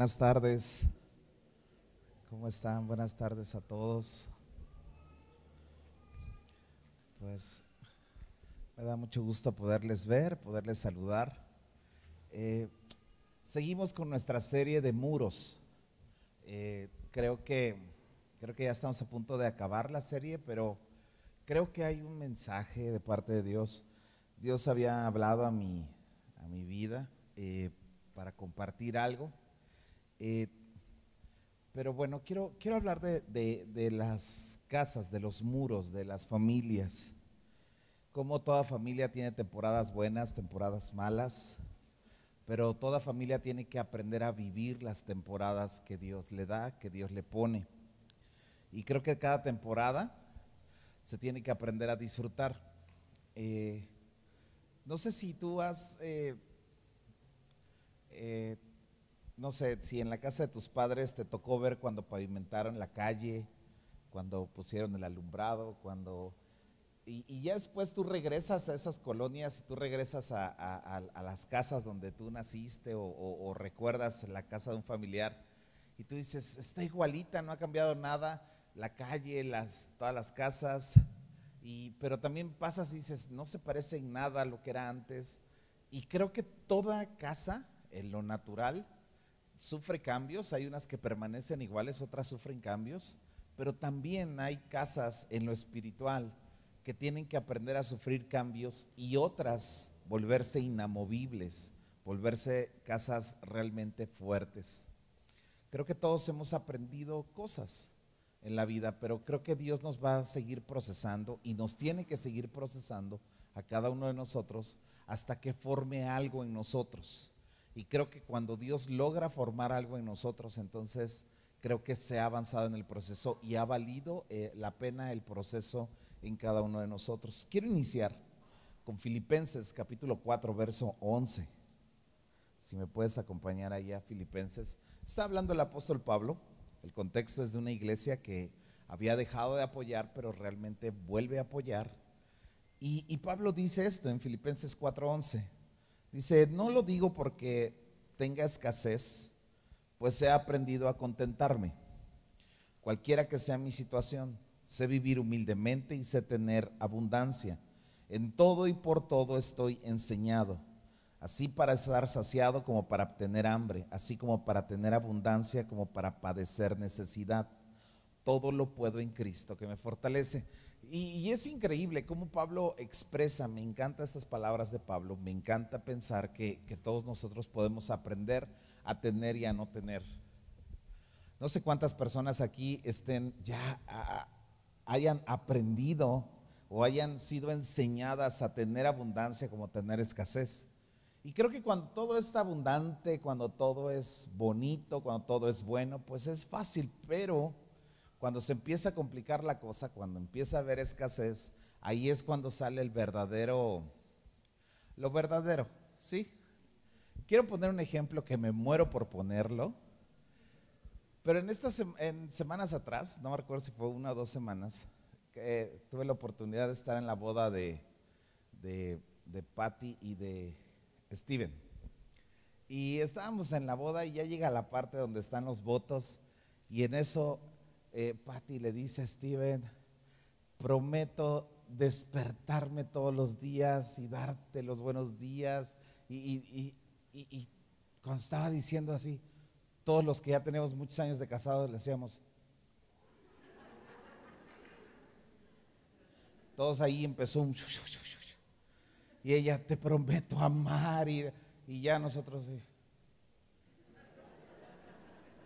Buenas tardes. ¿Cómo están? Buenas tardes a todos. Pues me da mucho gusto poderles ver, poderles saludar. Eh, seguimos con nuestra serie de muros. Eh, creo que creo que ya estamos a punto de acabar la serie, pero creo que hay un mensaje de parte de Dios. Dios había hablado a mi, a mi vida eh, para compartir algo. Eh, pero bueno, quiero, quiero hablar de, de, las casas, de los muros, de las familias. Como toda familia tiene temporadas buenas, temporadas malas, pero toda familia tiene que aprender a vivir las temporadas que Dios le da, que Dios le pone. Y creo que cada temporada se tiene que aprender a disfrutar. Eh, no sé si tú has eh, no sé, si en la casa de tus padres te tocó ver cuando pavimentaron la calle, cuando pusieron el alumbrado, cuando... Y, ya después tú regresas a esas colonias y tú regresas a, las casas donde tú naciste o, recuerdas la casa de un familiar y tú dices, está igualita, no ha cambiado nada, la calle, las, todas las casas, y, pero también pasas y dices, no se parece en nada a lo que era antes. Y creo que toda casa, en lo natural, sufre cambios, hay unas que permanecen iguales, otras sufren cambios, pero también hay casas en lo espiritual que tienen que aprender a sufrir cambios y otras volverse inamovibles, volverse casas realmente fuertes. Creo que todos hemos aprendido cosas en la vida, pero creo que Dios nos va a seguir procesando y nos tiene que seguir procesando a cada uno de nosotros hasta que forme algo en nosotros. Y creo que cuando Dios logra formar algo en nosotros, entonces creo que se ha avanzado en el proceso y ha valido eh, la pena el proceso en cada uno de nosotros. Quiero iniciar con Filipenses capítulo 4, verso 11. Si me puedes acompañar ahí a Filipenses. Está hablando el apóstol Pablo. El contexto es de una iglesia que había dejado de apoyar, pero realmente vuelve a apoyar. Y, y Pablo dice esto en Filipenses 4:11. Dice, no lo digo porque tenga escasez, pues he aprendido a contentarme. Cualquiera que sea mi situación, sé vivir humildemente y sé tener abundancia. En todo y por todo estoy enseñado, así para estar saciado como para tener hambre, así como para tener abundancia como para padecer necesidad. Todo lo puedo en Cristo que me fortalece. Y, es increíble cómo Pablo expresa, me encantan estas palabras de Pablo, me encanta pensar que, todos nosotros podemos aprender a tener y a no tener. No sé cuántas personas aquí estén ya hayan aprendido o hayan sido enseñadas a tener abundancia como tener escasez. Y creo que cuando todo está abundante, cuando todo es bonito, cuando todo es bueno, pues es fácil, pero cuando se empieza a complicar la cosa, cuando empieza a haber escasez, ahí es cuando sale el verdadero, lo verdadero, ¿sí? Quiero poner un ejemplo que me muero por ponerlo, pero en estas en semanas atrás, no me recuerdo si fue una o dos semanas, que tuve la oportunidad de estar en la boda de, de, de Patty y de Steven. Y estábamos en la boda y ya llega la parte donde están los votos y en eso eh, Patty le dice a Steven, prometo despertarme todos los días y darte los buenos días. Y, cuando estaba diciendo así, todos los que ya tenemos muchos años de casados le decíamos, todos ahí empezó un... Y ella, te prometo amar. Y, y ya nosotros...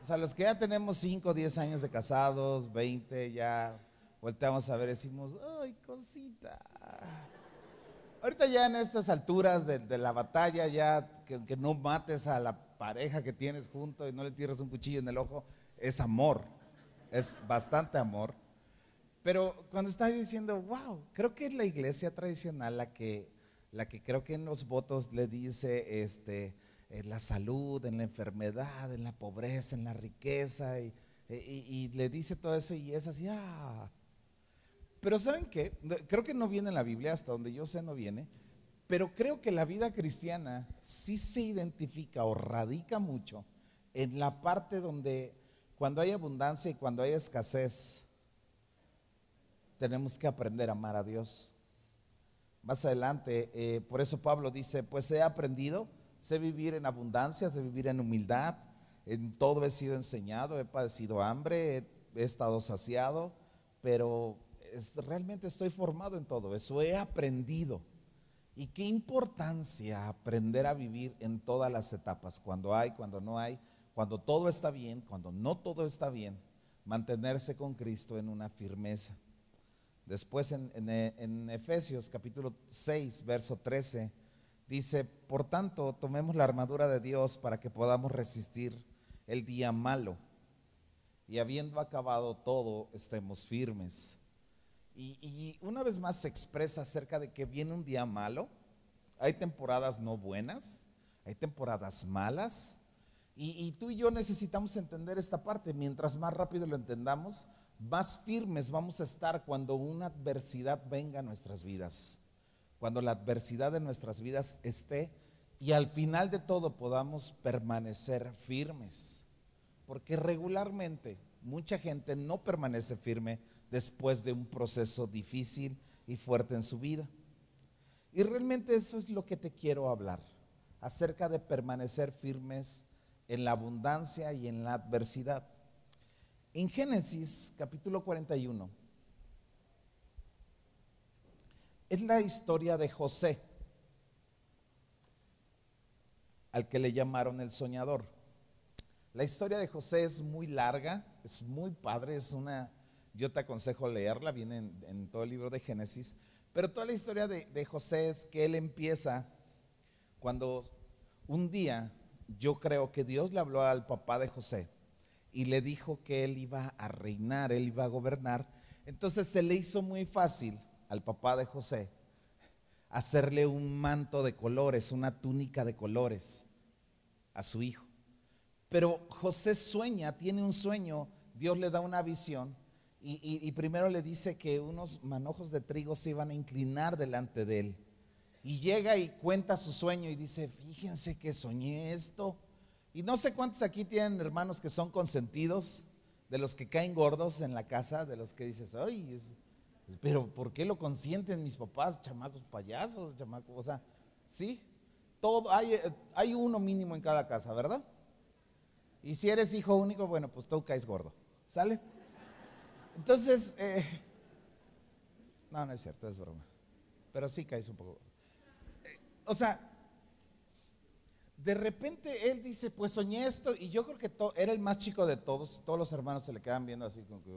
O sea, los que ya tenemos 5, 10 años de casados, 20, ya volteamos a ver decimos, ay, cosita. Ahorita ya en estas alturas de, la batalla, ya que, no mates a la pareja que tienes junto y no le tires un cuchillo en el ojo, es amor, es bastante amor. Pero cuando está diciendo, wow, creo que es la iglesia tradicional la que, la que creo que en los votos le dice, este, en la salud, en la enfermedad, en la pobreza, en la riqueza, y, le dice todo eso y es así, ah. Pero ¿saben qué? Creo que no viene en la Biblia, hasta donde yo sé no viene, pero creo que la vida cristiana sí se identifica o radica mucho en la parte donde cuando hay abundancia y cuando hay escasez, tenemos que aprender a amar a Dios. Más adelante, eh, por eso Pablo dice, pues he aprendido, sé vivir en abundancia, sé vivir en humildad, en todo he sido enseñado, he padecido hambre, he, estado saciado, pero realmente estoy formado en todo eso, he aprendido. Y qué importancia aprender a vivir en todas las etapas, cuando hay, cuando no hay, cuando todo está bien, cuando no todo está bien, mantenerse con Cristo en una firmeza. Después en, en, Efesios capítulo 6, verso 13, dice, por tanto, tomemos la armadura de Dios para que podamos resistir el día malo y habiendo acabado todo, estemos firmes. Y, una vez más se expresa acerca de que viene un día malo, hay temporadas no buenas, hay temporadas malas, y, y, tú y yo necesitamos entender esta parte. Mientras más rápido lo entendamos, más firmes vamos a estar cuando una adversidad venga a nuestras vidas. Cuando la adversidad de nuestras vidas esté y al final de todo podamos permanecer firmes. Porque regularmente mucha gente no permanece firme después de un proceso difícil y fuerte en su vida. Y realmente eso es lo que te quiero hablar, acerca de permanecer firmes en la abundancia y en la adversidad. En Génesis capítulo 41 es la historia de José, al que le llamaron el soñador. La historia de José es muy larga, es muy padre, es una, yo te aconsejo leerla, viene en, todo el libro de Génesis, pero toda la historia de, de José es que él empieza cuando un día yo creo que Dios le habló al papá de José y le dijo que él iba a reinar, él iba a gobernar. Entonces se le hizo muy fácil al papá de José hacerle un manto de colores, una túnica de colores a su hijo. Pero José sueña, tiene un sueño, Dios le da una visión y, primero le dice que unos manojos de trigo se iban a inclinar delante de él. Y llega y cuenta su sueño y dice, fíjense que soñé esto. Y no sé cuántos aquí tienen hermanos que son consentidos, de los que caen gordos en la casa, de los que dices, ay, pero ¿por qué lo consienten mis papás, chamacos payasos, chamacos? O sea, sí, todo, hay, hay uno mínimo en cada casa, ¿verdad? Y si eres hijo único, bueno, pues tú caes gordo. ¿Sale? Entonces, eh, no, no es cierto, es broma. Pero sí caes un poco. Eh, o sea, de repente él dice, pues soñé esto, y yo creo que era el más chico de todos, todos los hermanos se le quedan viendo así como que,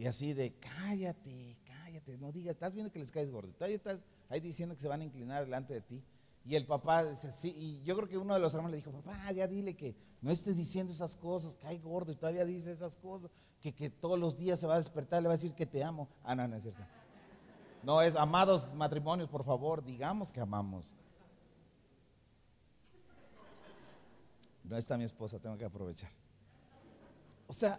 y así de, cállate, cállate, no digas, estás viendo que les caes gordo, todavía estás ahí diciendo que se van a inclinar delante de ti. Y el papá dice, sí, y yo creo que uno de los hermanos le dijo, papá, ya dile que no esté diciendo esas cosas, cae gordo y todavía dice esas cosas, que, que todos los días se va a despertar le va a decir que te amo. Ah, no, no es cierto. No, es amados matrimonios, por favor, digamos que amamos. No está mi esposa, tengo que aprovechar. O sea,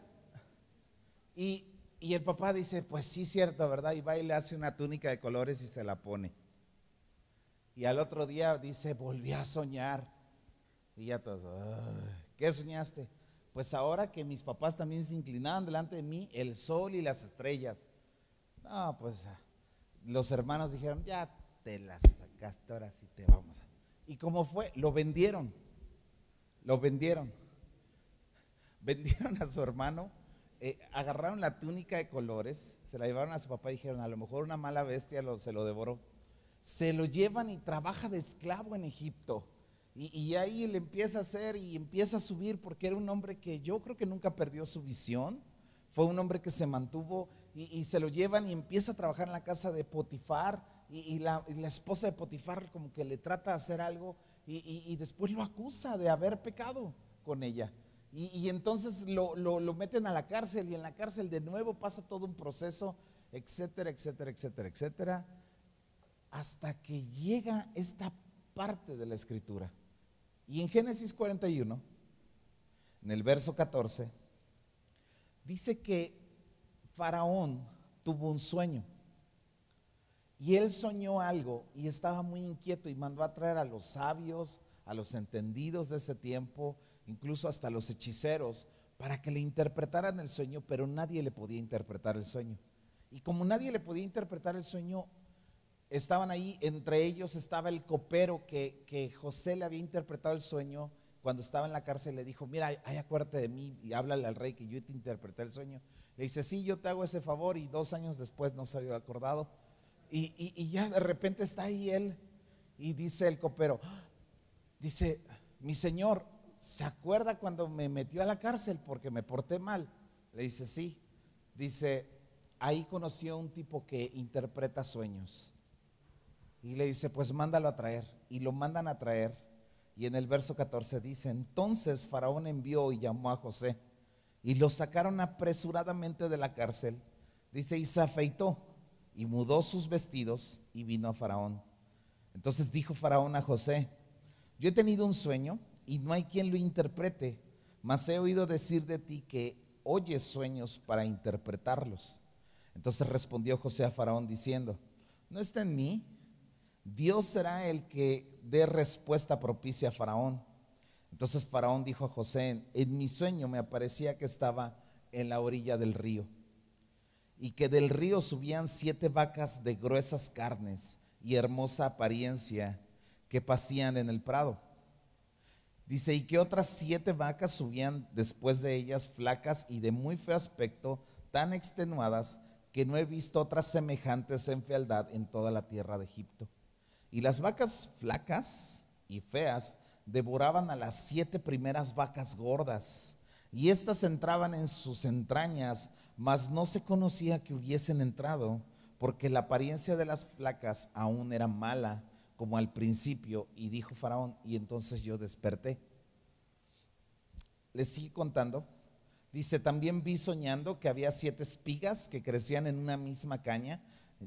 y, y el papá dice, pues sí, cierto, ¿verdad? Y va y le hace una túnica de colores y se la pone. Y al otro día dice, volví a soñar. Y ya todos, ¿qué soñaste? Pues ahora que mis papás también se inclinaban delante de mí, el sol y las estrellas. No, pues los hermanos dijeron, ya te las sacaste, ahora sí te vamos. ¿Y cómo fue? Lo vendieron. Lo vendieron. Vendieron a su hermano, eh, agarraron la túnica de colores, se la llevaron a su papá y dijeron, a lo mejor una mala bestia se lo devoró se lo llevan y trabaja de esclavo en Egipto. Y, ahí él empieza a hacer y empieza a subir porque era un hombre que yo creo que nunca perdió su visión. Fue un hombre que se mantuvo y, se lo llevan y empieza a trabajar en la casa de Potifar. Y, la, esposa de Potifar como que le trata de hacer algo y, después lo acusa de haber pecado con ella. Y, entonces lo, lo meten a la cárcel y en la cárcel de nuevo pasa todo un proceso, etcétera, etcétera, etcétera, etcétera hasta que llega esta parte de la escritura. Y en Génesis 41, en el verso 14, dice que Faraón tuvo un sueño. Y él soñó algo y estaba muy inquieto y mandó a traer a los sabios, a los entendidos de ese tiempo, incluso hasta los hechiceros, para que le interpretaran el sueño, pero nadie le podía interpretar el sueño. Y como nadie le podía interpretar el sueño, estaban ahí, entre ellos estaba el copero que, que José le había interpretado el sueño cuando estaba en la cárcel, le dijo, mira, ay, acuérdate de mí y háblale al rey que yo te interpreté el sueño. Le dice, sí, yo te hago ese favor y dos años después no se había acordado. Y, y ya de repente está ahí él y dice el copero, dice, mi señor, ¿se acuerda cuando me metió a la cárcel porque me porté mal? Le dice, sí. Dice, ahí conoció a un tipo que interpreta sueños. Y le dice, pues mándalo a traer. Y lo mandan a traer. Y en el verso 14 dice, entonces Faraón envió y llamó a José. Y lo sacaron apresuradamente de la cárcel. Dice, y se afeitó y mudó sus vestidos y vino a Faraón. Entonces dijo Faraón a José, yo he tenido un sueño y no hay quien lo interprete, mas he oído decir de ti que oyes sueños para interpretarlos. Entonces respondió José a Faraón diciendo, no está en mí, Dios será el que dé respuesta propicia a Faraón. Entonces Faraón dijo a José, en mi sueño me aparecía que estaba en la orilla del río y que del río subían siete vacas de gruesas carnes y hermosa apariencia que pasían en el prado. Dice, y que otras siete vacas subían después de ellas flacas y de muy feo aspecto, tan extenuadas que no he visto otras semejantes en fealdad en toda la tierra de Egipto. Y las vacas flacas y feas devoraban a las siete primeras vacas gordas, y éstas entraban en sus entrañas, mas no se conocía que hubiesen entrado, porque la apariencia de las flacas aún era mala, como al principio, y dijo Faraón, y entonces yo desperté. Les sigue contando. Dice, también vi soñando que había siete espigas que crecían en una misma caña,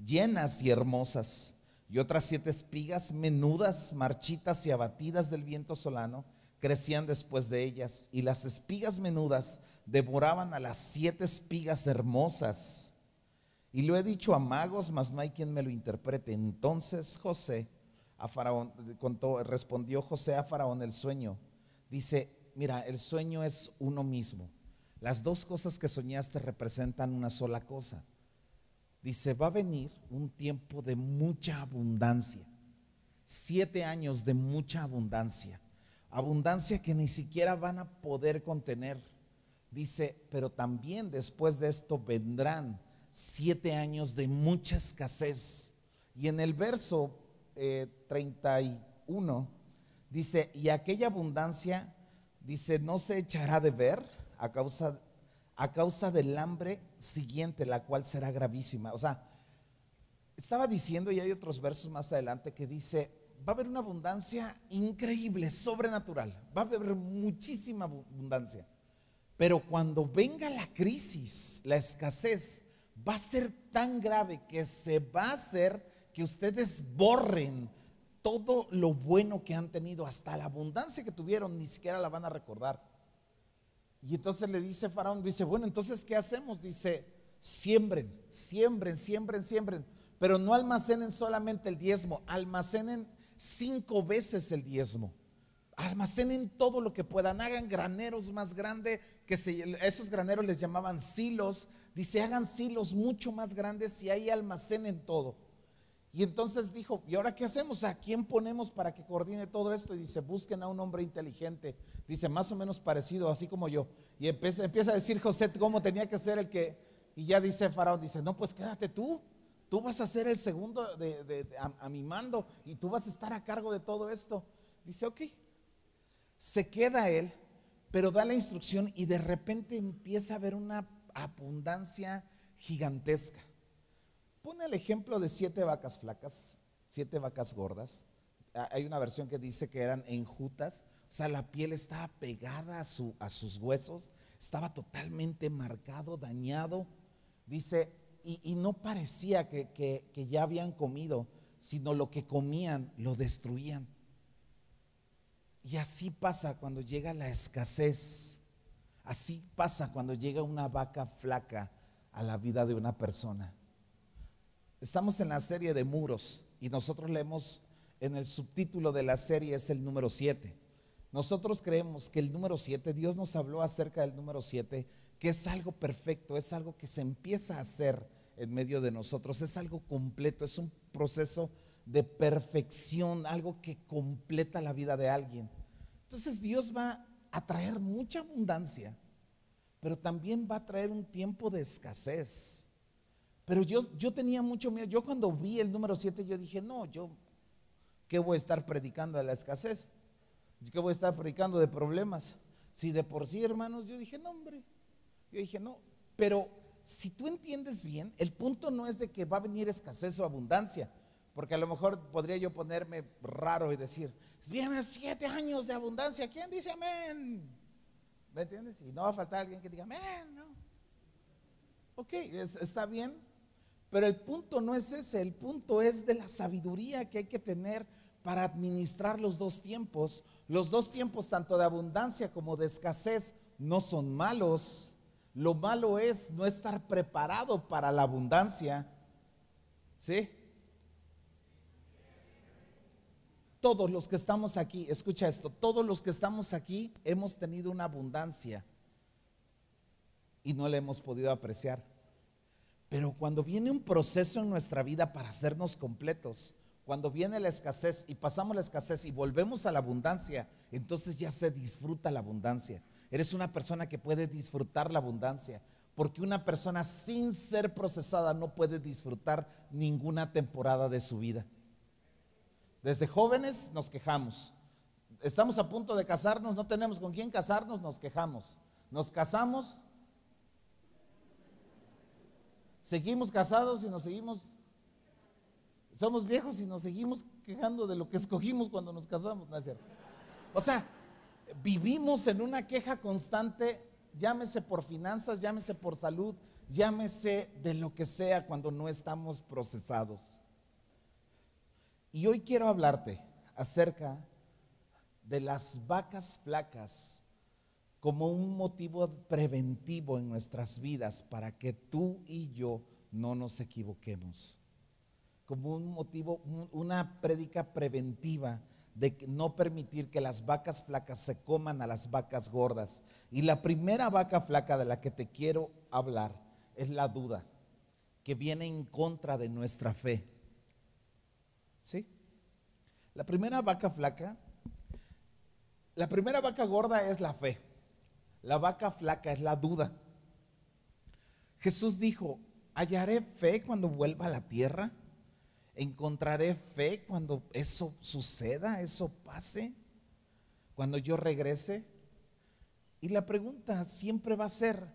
llenas y hermosas, y otras siete espigas menudas, marchitas y abatidas del viento solano, crecían después de ellas, y las espigas menudas devoraban a las siete espigas hermosas y lo he dicho a magos, mas no hay quien me lo interprete. Entonces José a Faraón, respondió José a Faraón el sueño. Dice, mira, el sueño es uno mismo. Las dos cosas que soñaste representan una sola cosa. Dice, va a venir un tiempo de mucha abundancia. Siete años de mucha abundancia. Abundancia que ni siquiera van a poder contener. Dice, pero también después de esto vendrán siete años de mucha escasez. Y en el verso 31 eh, dice, y aquella abundancia, dice, no se echará de ver a causa, a causa del hambre siguiente, la cual será gravísima. O sea, estaba diciendo, y hay otros versos más adelante que dice, va a haber una abundancia increíble, sobrenatural, va a haber muchísima abundancia. Pero cuando venga la crisis, la escasez, va a ser tan grave que se va a hacer que ustedes borren todo lo bueno que han tenido, hasta la abundancia que tuvieron, ni siquiera la van a recordar. Y entonces le dice Faraón, dice, bueno, entonces, ¿qué hacemos? Dice, siembren, siembren, siembren, siembren, pero no almacenen solamente el diezmo, almacenen cinco veces el diezmo. Almacenen todo lo que puedan, hagan graneros más grandes, que esos graneros les llamaban silos, Dice, hagan silos mucho más grandes y ahí almacenen todo. Y entonces dijo, ¿y ahora qué hacemos? ¿A quién ponemos para que coordine todo esto? Y dice, busquen a un hombre inteligente. Dice, más o menos parecido, así como yo. Y empieza, a decir José cómo tenía que ser el que... Y ya dice Faraón, dice, no, pues quédate tú. Tú vas a ser el segundo de, a, mi mando y tú vas a estar a cargo de todo esto. Dice, ok. Se queda él, pero da la instrucción y de repente empieza a ver una abundancia gigantesca. Pone el ejemplo de siete vacas flacas, siete vacas gordas. Hay una versión que dice que eran enjutas, o sea, la piel estaba pegada a sus huesos, estaba totalmente marcado, dañado. Dice, y, no parecía que, que ya habían comido, sino lo que comían lo destruían. Y así pasa cuando llega la escasez Así pasa cuando llega una vaca flaca a la vida de una persona. Estamos en la serie de muros y nosotros leemos en el subtítulo de la serie es el número 7. Nosotros creemos que el número 7, Dios nos habló acerca del número 7, que es algo perfecto, es algo que se empieza a hacer en medio de nosotros, es algo completo, es un proceso de perfección, algo que completa la vida de alguien. Entonces Dios va a traer mucha abundancia, pero también va a traer un tiempo de escasez. Pero yo, yo tenía mucho miedo. Yo cuando vi el número 7, yo dije, no, yo, ¿qué voy a estar predicando de la escasez? ¿Qué voy a estar predicando de problemas? Si de por sí, hermanos, yo dije, no, hombre. Yo dije, no. Pero si tú entiendes bien, el punto no es de que va a venir escasez o abundancia. Porque a lo mejor podría yo ponerme raro y decir, vienen siete años de abundancia. ¿Quién dice amén? ¿Me entiendes? Y no va a faltar alguien que diga amén, ¿no? Ok, está bien. Pero el punto no es ese, el punto es de la sabiduría que hay que tener para administrar los dos tiempos. Los dos tiempos, tanto de abundancia como de escasez, no son malos. Lo malo es no estar preparado para la abundancia. ¿Sí? Todos los que estamos aquí, escucha esto, todos los que estamos aquí hemos tenido una abundancia y no la hemos podido apreciar. Pero cuando viene un proceso en nuestra vida para hacernos completos, cuando viene la escasez y pasamos la escasez y volvemos a la abundancia, entonces ya se disfruta la abundancia. Eres una persona que puede disfrutar la abundancia, porque una persona sin ser procesada no puede disfrutar ninguna temporada de su vida. Desde jóvenes nos quejamos. Estamos a punto de casarnos, no tenemos con quién casarnos, nos quejamos. Nos casamos, seguimos casados y nos seguimos, somos viejos y nos seguimos quejando de lo que escogimos cuando nos casamos, ¿no es cierto? O sea, vivimos en una queja constante, llámese por finanzas, llámese por salud, llámese de lo que sea cuando no estamos procesados. Y hoy quiero hablarte acerca de las vacas flacas como un motivo preventivo en nuestras vidas para que tú y yo no nos equivoquemos. Como un motivo, una prédica preventiva de no permitir que las vacas flacas se coman a las vacas gordas. Y la primera vaca flaca de la que te quiero hablar es la duda, que viene en contra de nuestra fe. ¿Sí? La primera vaca flaca, la primera vaca gorda es la fe. La vaca flaca es la duda. Jesús dijo, ¿hallaré fe cuando vuelva a la tierra? ¿Encontraré fe cuando eso suceda, eso pase? Cuando yo regrese. Y la pregunta siempre va a ser,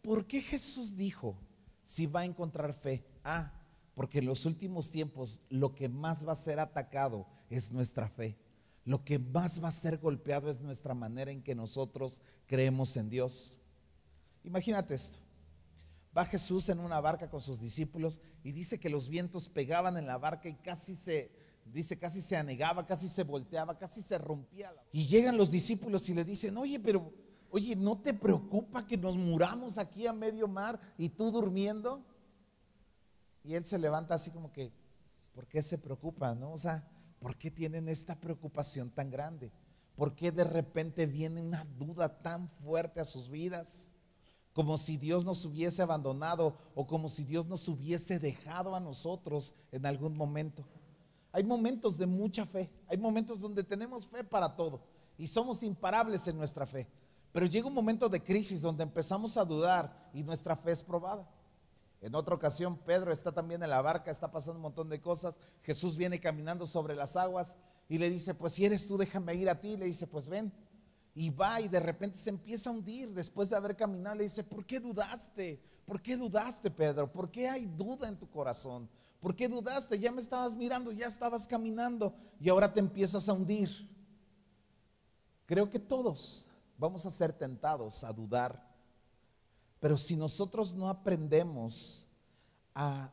¿por qué Jesús dijo si va a encontrar fe? Ah, porque en los últimos tiempos lo que más va a ser atacado es nuestra fe lo que más va a ser golpeado es nuestra manera en que nosotros creemos en Dios. Imagínate esto. Va Jesús en una barca con sus discípulos y dice que los vientos pegaban en la barca y casi se, dice, casi se anegaba, casi se volteaba, casi se rompía. Y llegan los discípulos y le dicen, oye, pero, oye, ¿no te preocupa que nos muramos aquí a medio mar y tú durmiendo? Y él se levanta así como que, ¿por qué se preocupa? ¿No? O sea, ¿Por qué tienen esta preocupación tan grande? ¿Por qué de repente viene una duda tan fuerte a sus vidas? Como si Dios nos hubiese abandonado o como si Dios nos hubiese dejado a nosotros en algún momento. Hay momentos de mucha fe, hay momentos donde tenemos fe para todo y somos imparables en nuestra fe. Pero llega un momento de crisis donde empezamos a dudar y nuestra fe es probada. En otra ocasión, Pedro está también en la barca, está pasando un montón de cosas. Jesús viene caminando sobre las aguas y le dice, pues si eres tú, déjame ir a ti. Le dice, pues ven. Y va y de repente se empieza a hundir después de haber caminado. Le dice, ¿por qué dudaste? ¿Por qué dudaste, Pedro? ¿Por qué hay duda en tu corazón? ¿Por qué dudaste? Ya me estabas mirando, ya estabas caminando y ahora te empiezas a hundir. Creo que todos vamos a ser tentados a dudar pero si nosotros no aprendemos a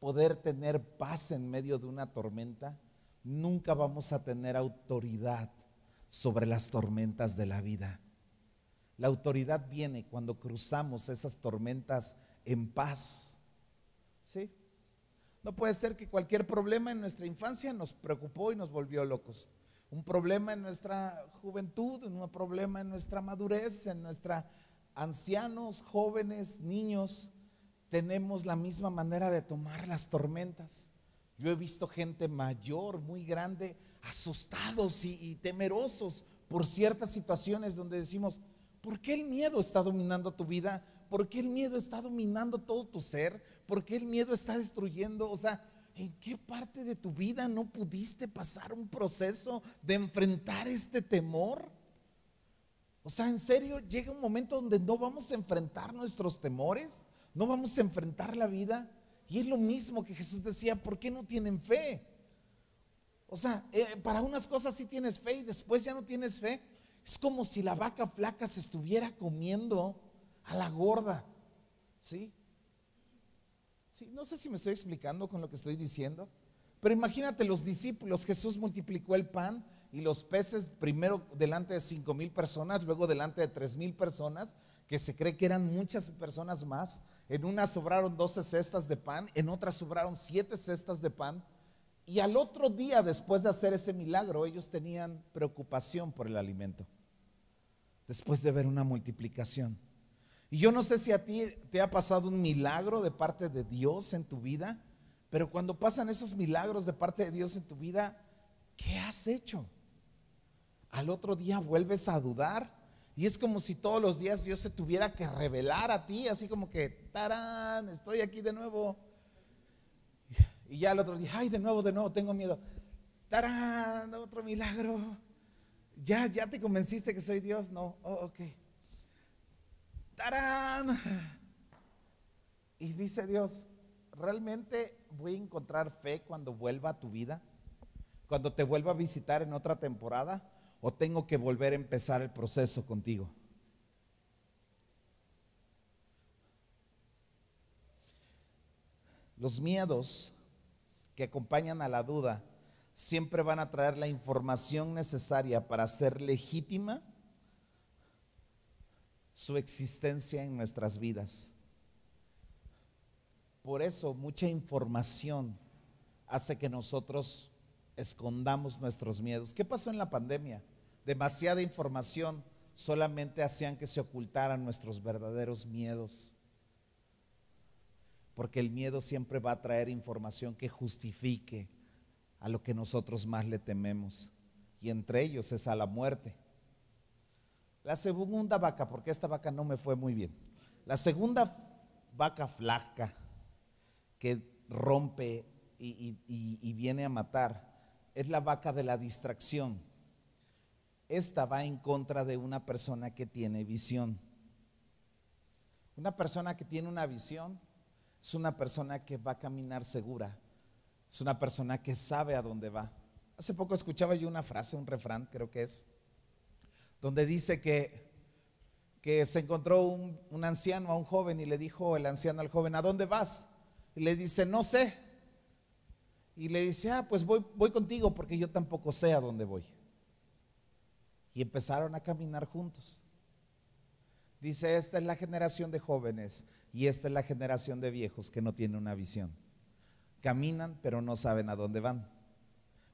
poder tener paz en medio de una tormenta, nunca vamos a tener autoridad sobre las tormentas de la vida. La autoridad viene cuando cruzamos esas tormentas en paz. ¿Sí? No puede ser que cualquier problema en nuestra infancia nos preocupó y nos volvió locos. un problema en nuestra juventud, un problema en nuestra madurez, en nuestra ancianos, jóvenes, niños, tenemos la misma manera de tomar las tormentas. Yo he visto gente mayor, muy grande, asustados y, temerosos por ciertas situaciones donde decimos, ¿por qué el miedo está dominando tu vida? ¿Por qué el miedo está dominando todo tu ser? ¿Por qué el miedo está destruyendo? O sea, ¿en qué parte de tu vida no pudiste pasar un proceso de enfrentar este temor? O sea, en serio, llega un momento donde no vamos a enfrentar nuestros temores, no vamos a enfrentar la vida. Y es lo mismo que Jesús decía, ¿por qué no tienen fe? O sea, eh, para unas cosas sí tienes fe y después ya no tienes fe. Es como si la vaca flaca se estuviera comiendo a la gorda. ¿Sí? no sé si me estoy explicando con lo que estoy diciendo, pero imagínate los discípulos, Jesús multiplicó el pan y los peces primero delante de cinco mil personas, luego delante de tres mil personas, que se cree que eran muchas personas más. En una sobraron 12 cestas de pan, en otra sobraron siete cestas de pan. Y al otro día, después de hacer ese milagro, ellos tenían preocupación por el alimento, después de ver una multiplicación. Y yo no sé si a ti te ha pasado un milagro de parte de Dios en tu vida, pero cuando pasan esos milagros de parte de Dios en tu vida, ¿qué has hecho? Al otro día vuelves a dudar y es como si todos los días Dios se tuviera que revelar a ti, así como que, tarán, estoy aquí de nuevo. Y ya el otro día, ay, de nuevo, de nuevo, tengo miedo. Tarán, otro milagro. Ya, ya te convenciste que soy Dios. No, oh, ok. ¡Tarán! Y dice Dios, ¿realmente voy a encontrar fe cuando vuelva a tu vida? Cuando te vuelva a visitar en otra temporada? ¿O tengo que volver a empezar el proceso contigo? Los miedos que acompañan a la duda siempre van a traer la información necesaria para ser legítima su existencia en nuestras vidas. Por eso mucha información hace que nosotros escondamos nuestros miedos. ¿Qué pasó en la pandemia? Demasiada información solamente hacían que se ocultaran nuestros verdaderos miedos. Porque el miedo siempre va a traer información que justifique a lo que nosotros más le tememos. Y entre ellos es a la muerte. La segunda vaca, porque esta vaca no me fue muy bien. La segunda vaca flaca que rompe y, viene a matar es la vaca de la distracción. Esta va en contra de una persona que tiene visión. Una persona que tiene una visión es una persona que va a caminar segura. Es una persona que sabe a dónde va. Hace poco escuchaba yo una frase, un refrán, creo que es, donde dice que, que se encontró un, anciano a un joven y le dijo el anciano al joven, ¿a dónde vas? Y le dice, no sé. Y le dice, ah, pues voy, voy contigo porque yo tampoco sé a dónde voy. Y empezaron a caminar juntos. Dice, esta es la generación de jóvenes y esta es la generación de viejos que no tienen una visión. Caminan pero no saben a dónde van.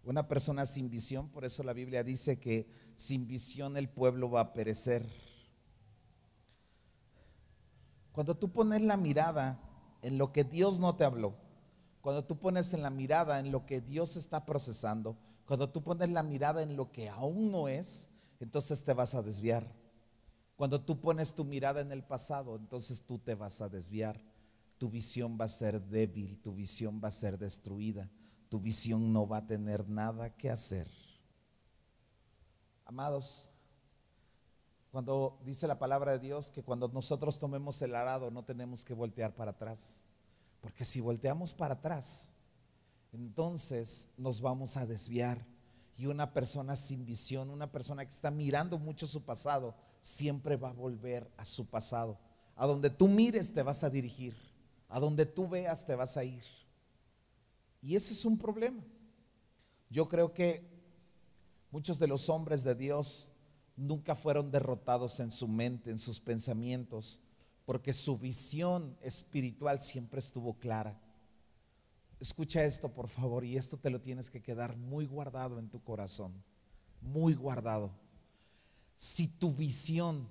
Una persona sin visión, por eso la Biblia dice que sin visión el pueblo va a perecer. Cuando tú pones la mirada en lo que Dios no te habló, cuando tú pones en la mirada en lo que Dios está procesando, cuando tú pones la mirada en lo que aún no es, entonces te vas a desviar. Cuando tú pones tu mirada en el pasado, entonces tú te vas a desviar. Tu visión va a ser débil, tu visión va a ser destruida tu visión no va a tener nada que hacer. Amados, cuando dice la palabra de Dios que cuando nosotros tomemos el arado no tenemos que voltear para atrás, porque si volteamos para atrás, entonces nos vamos a desviar. Y una persona sin visión, una persona que está mirando mucho su pasado, siempre va a volver a su pasado. A donde tú mires te vas a dirigir, a donde tú veas te vas a ir. Y ese es un problema. Yo creo que muchos de los hombres de Dios nunca fueron derrotados en su mente, en sus pensamientos, porque su visión espiritual siempre estuvo clara. Escucha esto, por favor, y esto te lo tienes que quedar muy guardado en tu corazón. muy guardado. Si tu visión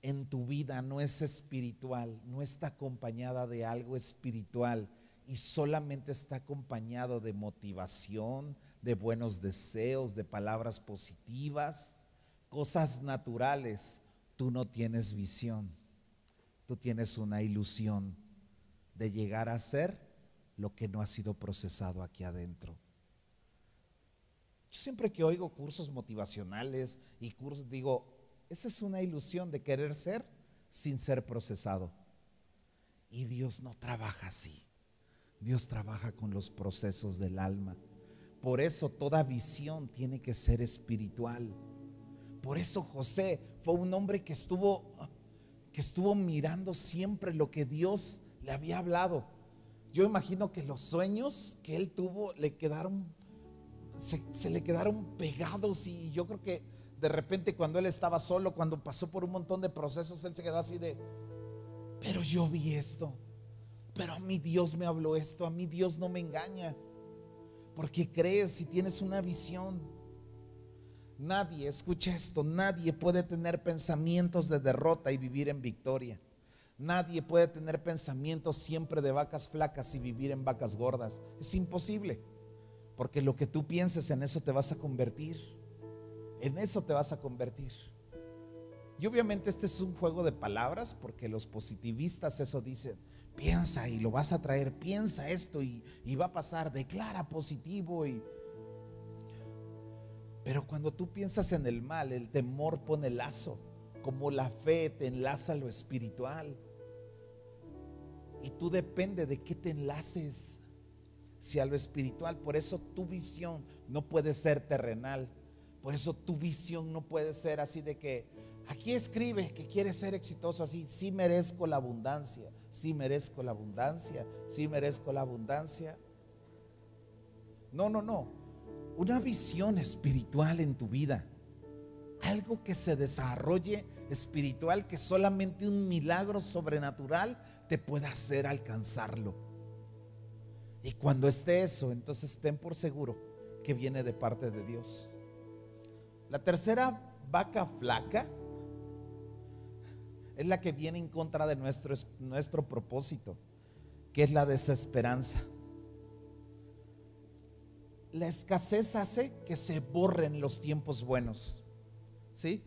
en tu vida no es espiritual, no está acompañada de algo espiritual y solamente está acompañado de motivación, de buenos deseos, de palabras positivas, cosas naturales, tú no tienes visión, tú tienes una ilusión de llegar a ser lo que no ha sido procesado aquí adentro. Yo siempre que oigo cursos motivacionales y cursos, digo, esa es una ilusión de querer ser sin ser procesado. Y Dios no trabaja así. Dios trabaja con los procesos del alma. Por eso toda visión tiene que ser espiritual. Por eso José fue un hombre que estuvo que estuvo mirando siempre lo que Dios le había hablado. Yo imagino que los sueños que él tuvo le quedaron se, le quedaron pegados y yo creo que de repente cuando él estaba solo, cuando pasó por un montón de procesos, él se quedó así de, pero yo vi esto, pero a mí Dios me habló esto, a mí Dios no me engaña, porque crees si tienes una visión. Nadie, escucha esto, nadie puede tener pensamientos de derrota y vivir en victoria. Nadie puede tener pensamientos siempre de vacas flacas y vivir en vacas gordas. Es imposible. Porque lo que tú pienses en eso te vas a convertir. En eso te vas a convertir. Y obviamente este es un juego de palabras porque los positivistas eso dicen. Piensa y lo vas a traer, piensa esto y, va a pasar, declara positivo y... Pero cuando tú piensas en el mal, el temor pone lazo, como la fe te enlaza a lo espiritual. Y tú depende de qué te enlaces si a lo espiritual. Por eso tu visión no puede ser terrenal. Por eso tu visión no puede ser así de que aquí escribe que quieres ser exitoso así. Sí merezco la abundancia, sí merezco la abundancia, sí merezco la abundancia. No, no, no. Una visión espiritual en tu vida. Algo que se desarrolle espiritual que solamente un milagro sobrenatural te pueda hacer alcanzarlo. Y cuando esté eso, entonces ten por seguro que viene de parte de Dios. La tercera vaca flaca es la que viene en contra de nuestro, nuestro propósito, que es la desesperanza. La escasez hace que se borren los tiempos buenos. ¿Sí?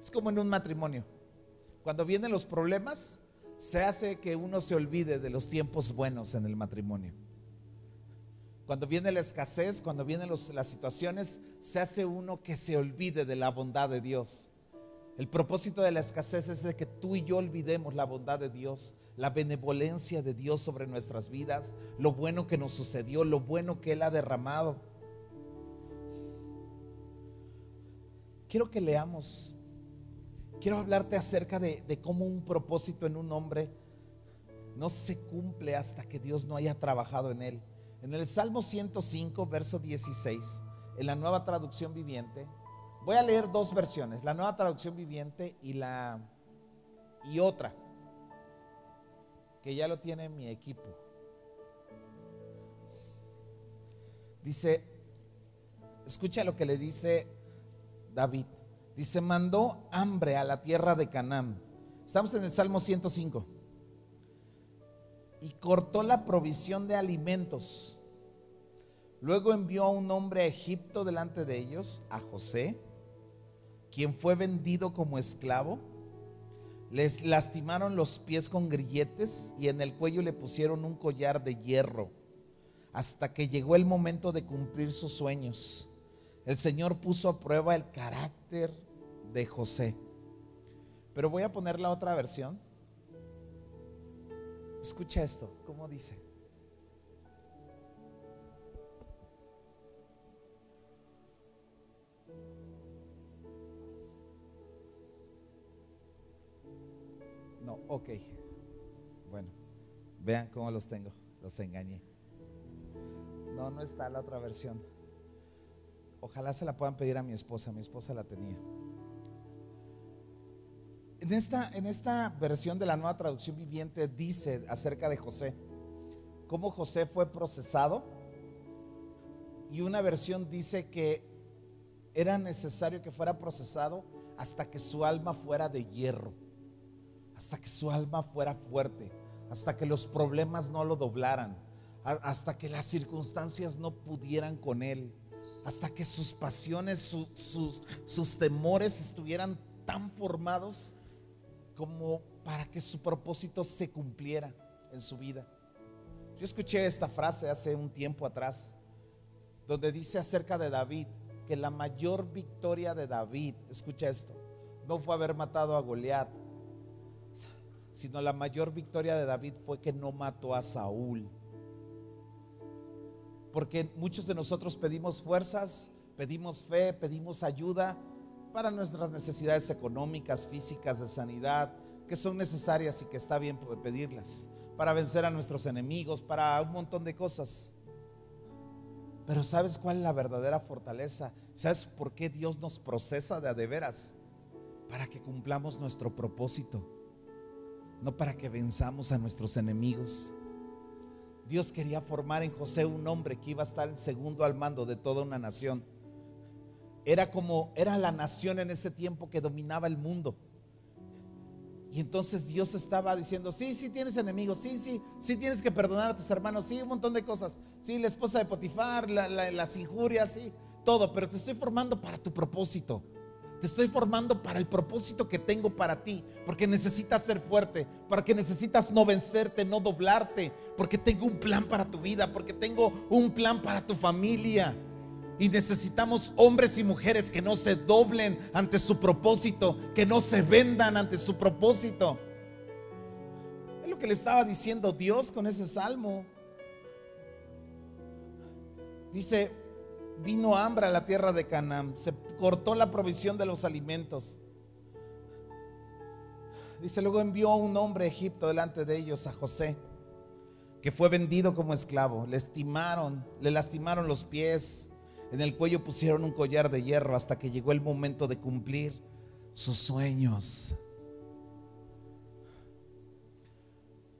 Es como en un matrimonio. Cuando vienen los problemas, se hace que uno se olvide de los tiempos buenos en el matrimonio. Cuando viene la escasez, cuando vienen las situaciones, se hace uno que se olvide de la bondad de Dios. El propósito de la escasez es de que tú y yo olvidemos la bondad de Dios, la benevolencia de Dios sobre nuestras vidas, lo bueno que nos sucedió, lo bueno que Él ha derramado. Quiero que leamos, quiero hablarte acerca de, cómo un propósito en un hombre no se cumple hasta que Dios no haya trabajado en él. En el Salmo 105, verso 16, en la nueva traducción viviente, voy a leer dos versiones, la nueva traducción viviente y la y otra, que ya lo tiene mi equipo. Dice, escucha lo que le dice David. Dice, mandó hambre a la tierra de Canaán. Estamos en el Salmo 105 y cortó la provisión de alimentos. Luego envió a un hombre a Egipto delante de ellos, a José, quien fue vendido como esclavo. Les lastimaron los pies con grilletes y en el cuello le pusieron un collar de hierro hasta que llegó el momento de cumplir sus sueños. El Señor puso a prueba el carácter de José. Pero voy a poner la otra versión Escucha esto, ¿cómo dice? Ok. Bueno, vean cómo los tengo. Los engañé. No, no está la otra versión. Ojalá se la puedan pedir a mi esposa. Mi esposa la tenía. En esta, en esta versión de la nueva traducción viviente dice acerca de José, cómo José fue procesado. Y una versión dice que era necesario que fuera procesado hasta que su alma fuera de hierro, hasta que su alma fuera fuerte, hasta que los problemas no lo doblaran, hasta que las circunstancias no pudieran con él, hasta que sus pasiones, sus, sus temores estuvieran tan formados como para que su propósito se cumpliera en su vida. Yo escuché esta frase hace un tiempo atrás, donde dice acerca de David, que la mayor victoria de David, escucha esto, no fue haber matado a Goliat, sino la mayor victoria de David fue que no mató a Saúl. Porque muchos de nosotros pedimos fuerzas, pedimos fe, pedimos ayuda para nuestras necesidades económicas, físicas, de sanidad, que son necesarias y que está bien pedirlas, para vencer a nuestros enemigos, para un montón de cosas. Pero ¿sabes cuál es la verdadera fortaleza? ¿Sabes por qué Dios nos procesa de a de veras? Para que cumplamos nuestro propósito, no para que venzamos a nuestros enemigos. Dios quería formar en José un hombre que iba a estar segundo al mando de toda una nación. Era como, era la nación en ese tiempo que dominaba el mundo. Y entonces Dios estaba diciendo, sí, sí tienes enemigos, sí, sí, sí tienes que perdonar a tus hermanos, sí, un montón de cosas. Sí, la esposa de Potifar, las injurias, sí, todo, pero te estoy formando para tu propósito. Te estoy formando para el propósito que tengo para ti, porque necesitas ser fuerte, porque necesitas no vencerte, no doblarte, porque tengo un plan para tu vida, porque tengo un plan para tu familia. Y necesitamos hombres y mujeres que no se doblen ante su propósito, que no se vendan ante su propósito. Es lo que le estaba diciendo Dios con ese salmo. Dice, vino hambre a la tierra de Canaán, cortó la provisión de los alimentos. Dice, luego envió un hombre a Egipto delante de ellos, a José, que fue vendido como esclavo. Le estimaron, le lastimaron los pies en el cuello pusieron un collar de hierro hasta que llegó el momento de cumplir sus sueños.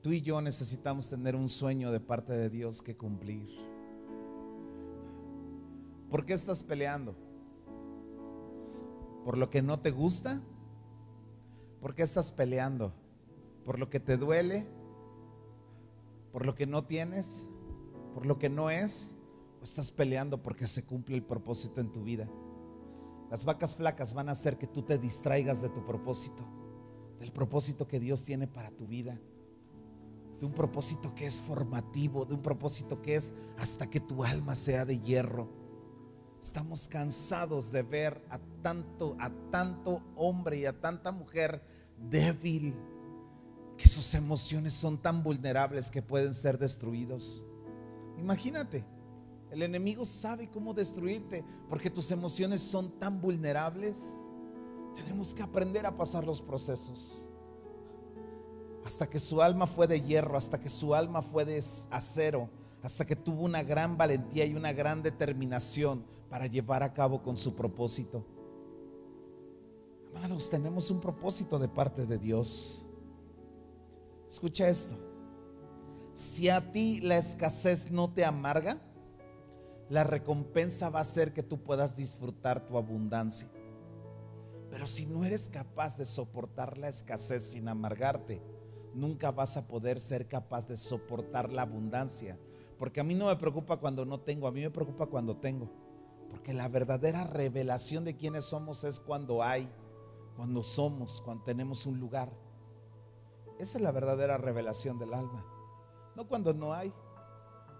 Tú y yo necesitamos tener un sueño de parte de Dios que cumplir. ¿Por qué estás peleando? ¿Por lo que no te gusta? ¿Por qué estás peleando? ¿Por lo que te duele? ¿Por lo que no tienes? ¿Por lo que no es? estás peleando porque se cumple el propósito en tu vida. Las vacas flacas van a hacer que tú te distraigas de tu propósito, del propósito que Dios tiene para tu vida, de un propósito que es formativo, de un propósito que es hasta que tu alma sea de hierro. Estamos cansados de ver a tanto, a tanto hombre y a tanta mujer débil que sus emociones son tan vulnerables que pueden ser destruidos. Imagínate, el enemigo sabe cómo destruirte porque tus emociones son tan vulnerables. Tenemos que aprender a pasar los procesos. Hasta que su alma fue de hierro, hasta que su alma fue de acero, hasta que tuvo una gran valentía y una gran determinación para llevar a cabo con su propósito. Amados, tenemos un propósito de parte de Dios. Escucha esto. Si a ti la escasez no te amarga, la recompensa va a ser que tú puedas disfrutar tu abundancia. Pero si no eres capaz de soportar la escasez sin amargarte, nunca vas a poder ser capaz de soportar la abundancia. Porque a mí no me preocupa cuando no tengo, a mí me preocupa cuando tengo. Porque la verdadera revelación de quiénes somos es cuando hay, cuando somos, cuando tenemos un lugar. Esa es la verdadera revelación del alma. No cuando no hay.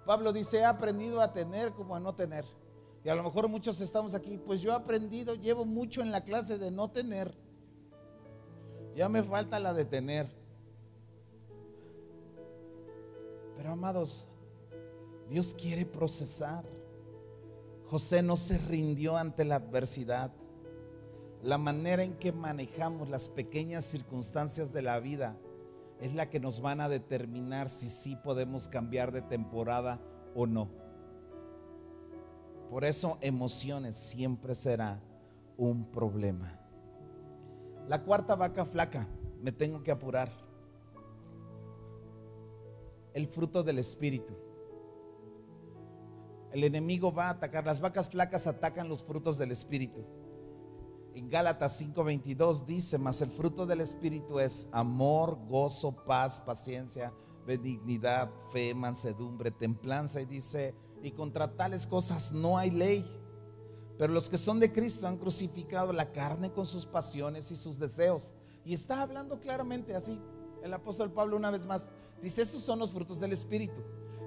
Pablo dice, he aprendido a tener como a no tener. Y a lo mejor muchos estamos aquí, pues yo he aprendido, llevo mucho en la clase de no tener. Ya me falta la de tener. Pero amados, Dios quiere procesar. José no se rindió ante la adversidad. La manera en que manejamos las pequeñas circunstancias de la vida es la que nos van a determinar si sí podemos cambiar de temporada o no. Por eso emociones siempre será un problema. La cuarta vaca flaca, me tengo que apurar. El fruto del Espíritu. El enemigo va a atacar. Las vacas flacas atacan los frutos del Espíritu. En Gálatas 5:22 dice, mas el fruto del Espíritu es amor, gozo, paz, paciencia, benignidad, fe, mansedumbre, templanza. Y dice, y contra tales cosas no hay ley. Pero los que son de Cristo han crucificado la carne con sus pasiones y sus deseos. Y está hablando claramente así. El apóstol Pablo una vez más dice, estos son los frutos del Espíritu.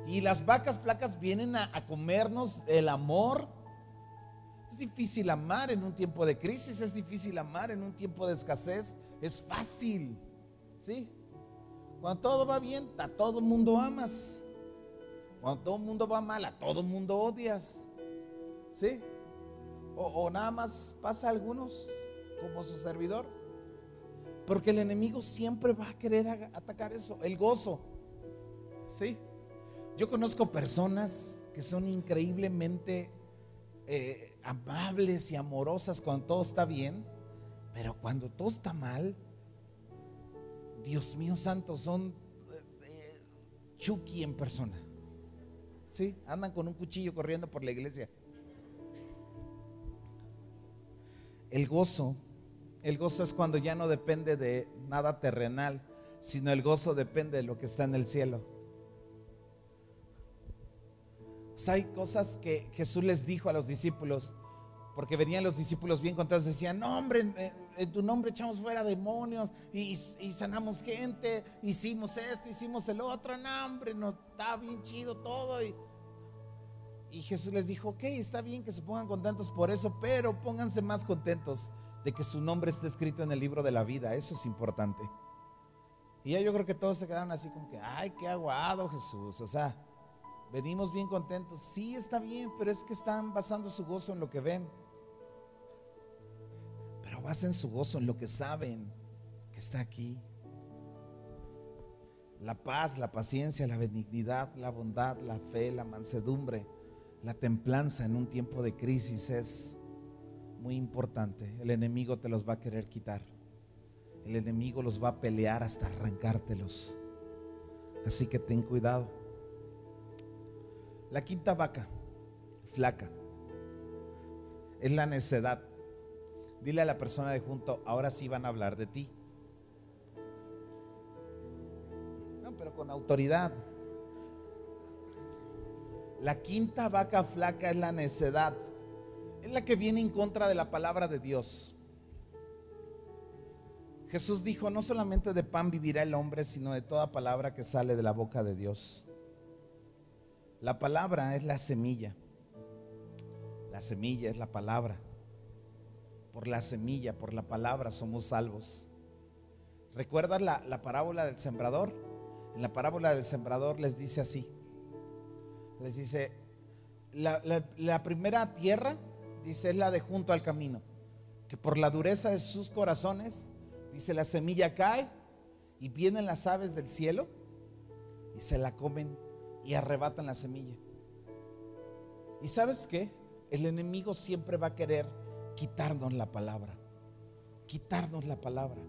Y las vacas flacas vienen a, comernos el amor. Es difícil amar en un tiempo de crisis, es difícil amar en un tiempo de escasez. Es fácil, ¿sí? Cuando todo va bien, a todo el mundo amas. Cuando todo el mundo va mal, a todo el mundo odias. ¿Sí? O, nada más pasa a algunos, como su servidor. Porque el enemigo siempre va a querer atacar eso, el gozo. ¿Sí? Yo conozco personas que son increíblemente eh, amables y amorosas cuando todo está bien, pero cuando todo está mal, Dios mío santo, son eh, eh, Chucky en persona. Sí, andan con un cuchillo corriendo por la iglesia. El gozo, el gozo es cuando ya no depende de nada terrenal, sino el gozo depende de lo que está en el cielo. Sea, hay cosas que Jesús les dijo a los discípulos, porque venían los discípulos bien contados, decían, no hombre, en, tu nombre echamos fuera demonios y, y sanamos gente, hicimos esto, hicimos el otro, no hombre, no está bien chido todo. Y, y Jesús les dijo, ok, está bien que se pongan contentos por eso, pero pónganse más contentos de que su nombre esté escrito en el libro de la vida, eso es importante. Y ya yo creo que todos se quedaron así como que, ay, qué aguado Jesús, o sea, venimos bien contentos, sí está bien, pero es que están basando su gozo en lo que ven. Pero basen su gozo en lo que saben que está aquí. La paz, la paciencia, la benignidad, la bondad, la fe, la mansedumbre, la templanza en un tiempo de crisis es muy importante. El enemigo te los va a querer quitar. El enemigo los va a pelear hasta arrancártelos. Así que ten cuidado. La quinta vaca, flaca, es la necedad. Dile a la persona de junto, ahora sí van a hablar de ti. No, pero con autoridad. La quinta vaca flaca es la necedad. Es la que viene en contra de la palabra de Dios. Jesús dijo, no solamente de pan vivirá el hombre, sino de toda palabra que sale de la boca de Dios. La palabra es la semilla. La semilla es la palabra. Por la semilla, por la palabra somos salvos. ¿Recuerdas la, la parábola del sembrador? En la parábola del sembrador les dice así. Les dice, la, la- la primera tierra, dice, es la de junto al camino. Que por la dureza de sus corazones, dice, la semilla cae y vienen las aves del cielo y se la comen y arrebatan la semilla. ¿Y sabes qué? El enemigo siempre va a querer quitarnos la palabra. Quitarnos la palabra.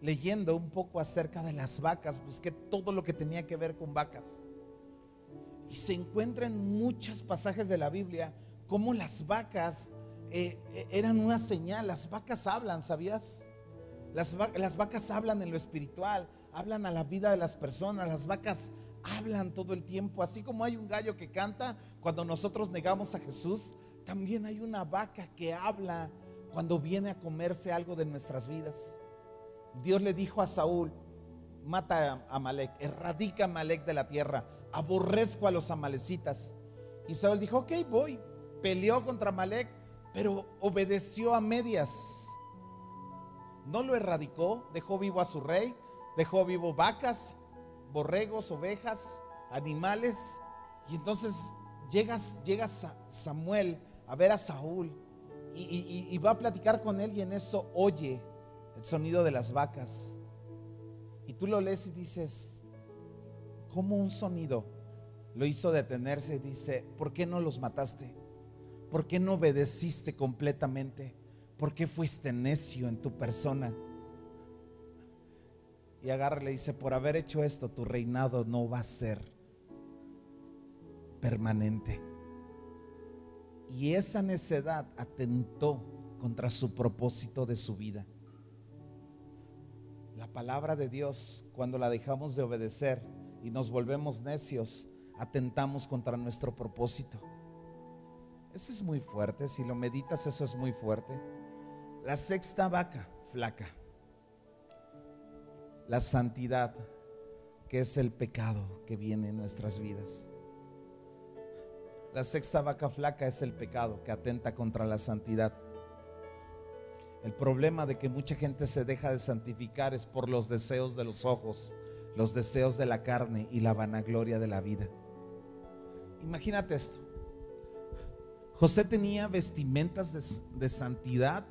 Leyendo un poco acerca de las vacas, busqué todo lo que tenía que ver con vacas. Y se encuentra en muchos pasajes de la Biblia cómo las vacas eh, eh, eran una señal. Las vacas hablan, ¿sabías? Las vacas hablan en lo espiritual, hablan a la vida de las personas. Las vacas hablan todo el tiempo. Así como hay un gallo que canta cuando nosotros negamos a Jesús, también hay una vaca que habla cuando viene a comerse algo de nuestras vidas. Dios le dijo a Saúl, mata a Amalek, erradica a Amalek de la tierra, aborrezco a los amalecitas. Y Saúl dijo, ok, voy. Peleó contra Amalek, pero obedeció a medias. No lo erradicó, dejó vivo a su rey, dejó vivo vacas, borregos, ovejas, animales. Y entonces llegas, llega Sa- Samuel a ver a Saúl y, va a platicar con él y en eso oye el sonido de las vacas. Y tú lo lees y dices, ¿cómo un sonido lo hizo detenerse? Dice, ¿por qué no los mataste? ¿Por qué no obedeciste completamente? ¿Por qué fuiste necio en tu persona? Y agarra y le dice, por haber hecho esto, tu reinado no va a ser permanente. Y esa necedad atentó contra su propósito de su vida. La palabra de Dios, cuando la dejamos de obedecer y nos volvemos necios, atentamos contra nuestro propósito. Eso es muy fuerte, si lo meditas eso es muy fuerte. La sexta vaca flaca, la santidad, que es el pecado que viene en nuestras vidas. La sexta vaca flaca es el pecado que atenta contra la santidad. El problema de que mucha gente se deja de santificar es por los deseos de los ojos, los deseos de la carne y la vanagloria de la vida. Imagínate esto. José tenía vestimentas de, de, santidad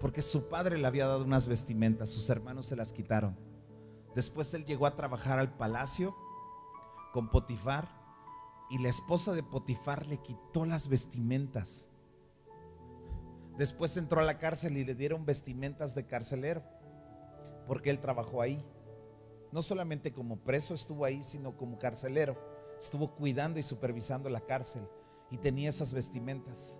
porque su padre le había dado unas vestimentas, sus hermanos se las quitaron. Después él llegó a trabajar al palacio con Potifar y la esposa de Potifar le quitó las vestimentas Después entró a la cárcel y le dieron vestimentas de carcelero, porque él trabajó ahí. No solamente como preso estuvo ahí, sino como carcelero. Estuvo cuidando y supervisando la cárcel y tenía esas vestimentas.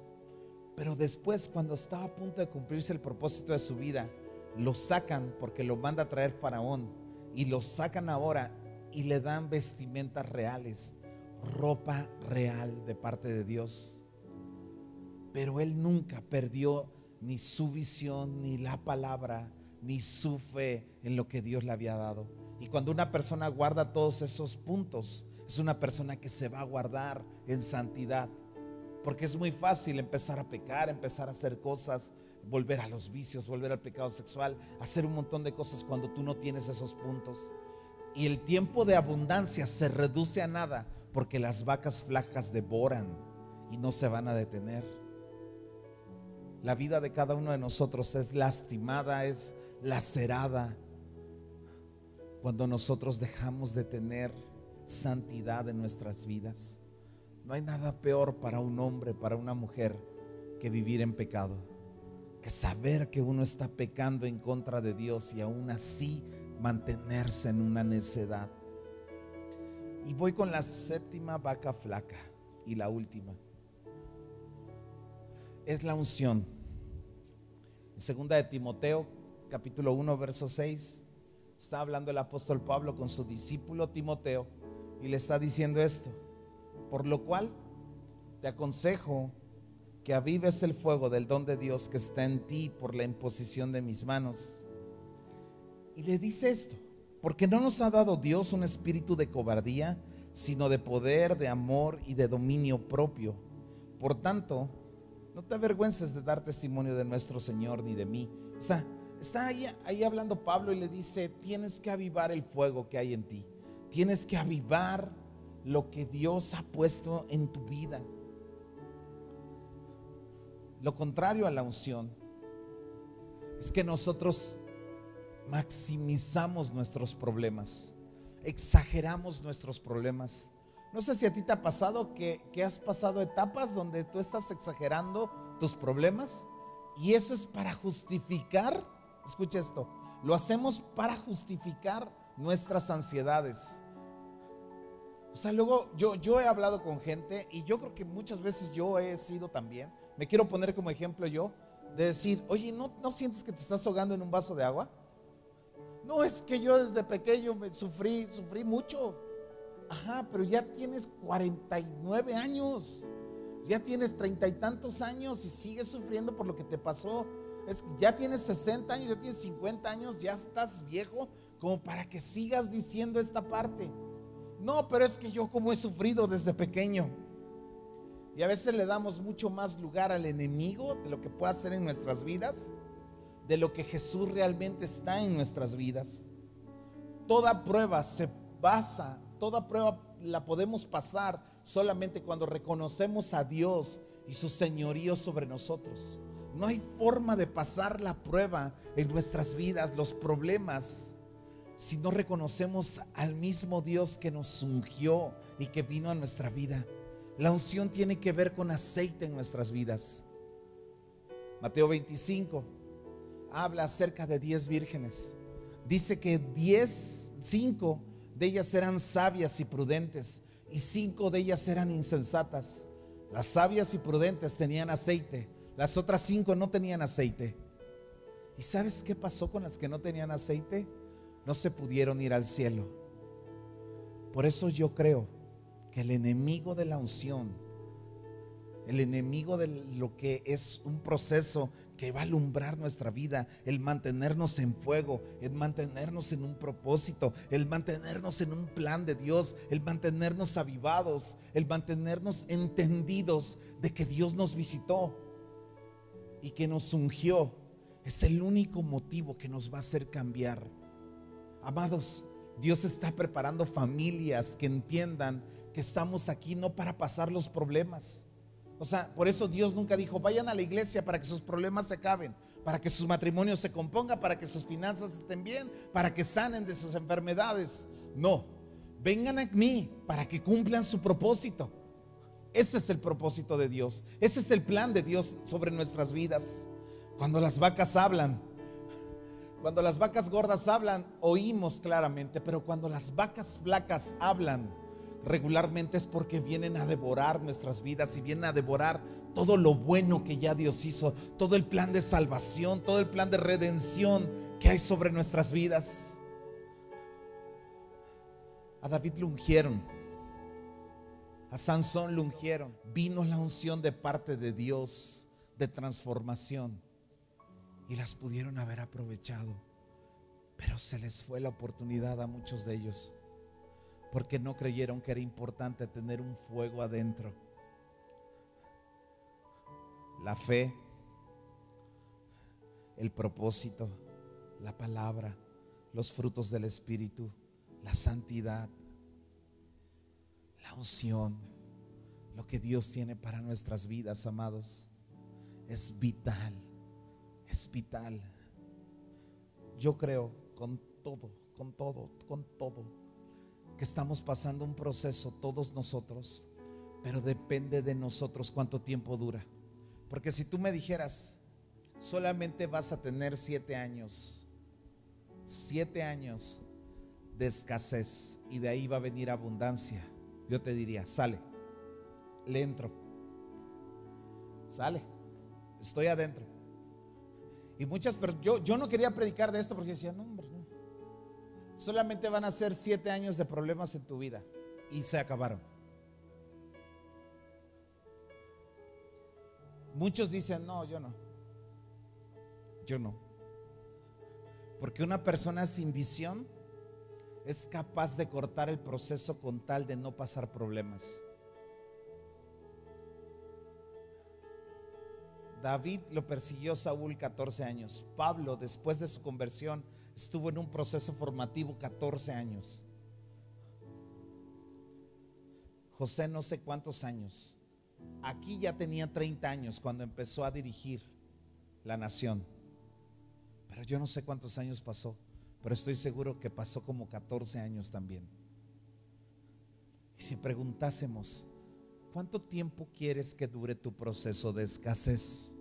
Pero después, cuando estaba a punto de cumplirse el propósito de su vida, lo sacan porque lo manda a traer Faraón y lo sacan ahora y le dan vestimentas reales, ropa real de parte de Dios pero él nunca perdió ni su visión, ni la palabra, ni su fe en lo que Dios le había dado. Y cuando una persona guarda todos esos puntos, es una persona que se va a guardar en santidad. Porque es muy fácil empezar a pecar, empezar a hacer cosas, volver a los vicios, volver al pecado sexual, hacer un montón de cosas cuando tú no tienes esos puntos. Y el tiempo de abundancia se reduce a nada porque las vacas flacas devoran y no se van a detener. La vida de cada uno de nosotros es lastimada, es lacerada cuando nosotros dejamos de tener santidad en nuestras vidas. No hay nada peor para un hombre, para una mujer, que vivir en pecado, saber que uno está pecando en contra de Dios y aún así mantenerse en una necedad. Y voy con la séptima vaca flaca y la última es la unción. En segunda de Timoteo, capítulo 1, verso 6, está hablando el apóstol Pablo con su discípulo Timoteo y le está diciendo esto. Por lo cual te aconsejo que avives el fuego del don de Dios que está en ti por la imposición de mis manos. Y le dice esto, porque no nos ha dado Dios un espíritu de cobardía, sino de poder, de amor y de dominio propio. Por tanto, no te avergüences de dar testimonio de nuestro Señor ni de mí. O sea, está ahí, hablando Pablo y le dice, tienes que avivar el fuego que hay en ti. Tienes que avivar lo que Dios ha puesto en tu vida. Lo contrario a la unción es que nosotros maximizamos nuestros problemas, exageramos nuestros problemas no sé si a ti te ha pasado que, has pasado etapas donde tú estás exagerando tus problemas y eso es para justificar, escucha esto, lo hacemos para justificar nuestras ansiedades. O sea, luego yo, yo he hablado con gente y yo creo que muchas veces yo he sido también, me quiero poner como ejemplo yo, de decir, oye, ¿no, no sientes que te estás ahogando en un vaso de agua? No, es que yo desde pequeño me sufrí, sufrí mucho. Ajá, pero ya tienes 49 años, ya tienes treinta y tantos años y sigues sufriendo por lo que te pasó. Es, ya tienes 60 años, ya tienes 50 años, ya estás viejo como para que sigas diciendo esta parte. No, pero es que yo como he sufrido desde pequeño. Y a veces le damos mucho más lugar al enemigo de lo que puede hacer en nuestras vidas, de lo que Jesús realmente está en nuestras vidas. Toda prueba se basa Toda prueba la podemos pasar solamente cuando reconocemos a Dios y su señorío sobre nosotros. No hay forma de pasar la prueba en nuestras vidas, los problemas, si no reconocemos al mismo Dios que nos ungió y que vino a nuestra vida. La unción tiene que ver con aceite en nuestras vidas. Mateo 25 habla acerca de 10 vírgenes. Dice que 10, 5 de ellas eran sabias y prudentes y cinco de ellas eran insensatas. Las sabias y prudentes tenían aceite, las otras cinco no tenían aceite. ¿Y sabes qué pasó con las que no tenían aceite? No se pudieron ir al cielo. Por eso yo creo el enemigo de la unción, el enemigo de lo que es un proceso que va a alumbrar nuestra vida, el mantenernos en fuego, el mantenernos en un propósito, el mantenernos en un plan de Dios, el mantenernos avivados, el mantenernos entendidos de que Dios nos visitó y que nos ungió, es el único motivo que nos va a hacer cambiar. Amados, Dios está preparando familias que entiendan que estamos aquí no para pasar los problemas o sea, por eso Dios nunca dijo, vayan a la iglesia para que sus problemas se acaben, para que su matrimonio se componga, para que sus finanzas estén bien, para que sanen de sus enfermedades. No, vengan a mí para que cumplan su propósito. Ese es el propósito de Dios. Ese es el plan de Dios sobre nuestras vidas. Cuando las vacas hablan, cuando las vacas gordas hablan, oímos claramente, pero cuando las vacas flacas hablan, regularmente es porque vienen a devorar nuestras vidas y vienen a devorar todo lo bueno que ya Dios hizo, todo el plan de salvación, todo el plan de redención que hay sobre nuestras vidas. A David lo ungieron, a Sansón lo ungieron, vino la unción de parte de Dios de transformación y las pudieron haber aprovechado, pero se les fue la oportunidad a muchos de ellos porque no creyeron que era importante tener un fuego adentro. La fe, el propósito, la palabra, los frutos del Espíritu, la santidad, la unción, lo que Dios tiene para nuestras vidas, amados, es vital, es vital. Yo creo con todo, con todo, con todo que estamos pasando un proceso todos nosotros, pero depende de nosotros cuánto tiempo dura. Porque si tú me dijeras, solamente vas a tener siete años, siete años de escasez y de ahí va a venir abundancia, yo te diría, sale, le entro, sale, estoy adentro. Y muchas personas, yo, yo no quería predicar de esto porque decía, no, hombre, solamente van a ser siete años de problemas en tu vida y se acabaron. Muchos dicen, no, yo no. Yo no. Porque una persona sin visión es capaz de cortar el proceso con tal de no pasar problemas. David lo persiguió Saúl 14 años. Pablo, después de su conversión, estuvo en un proceso formativo 14 años. José no sé cuántos años. Aquí ya tenía 30 años cuando empezó a dirigir la nación. Pero yo no sé cuántos años pasó, pero estoy seguro que pasó como 14 años también. Y si preguntásemos, ¿cuánto tiempo quieres que dure tu proceso de escasez?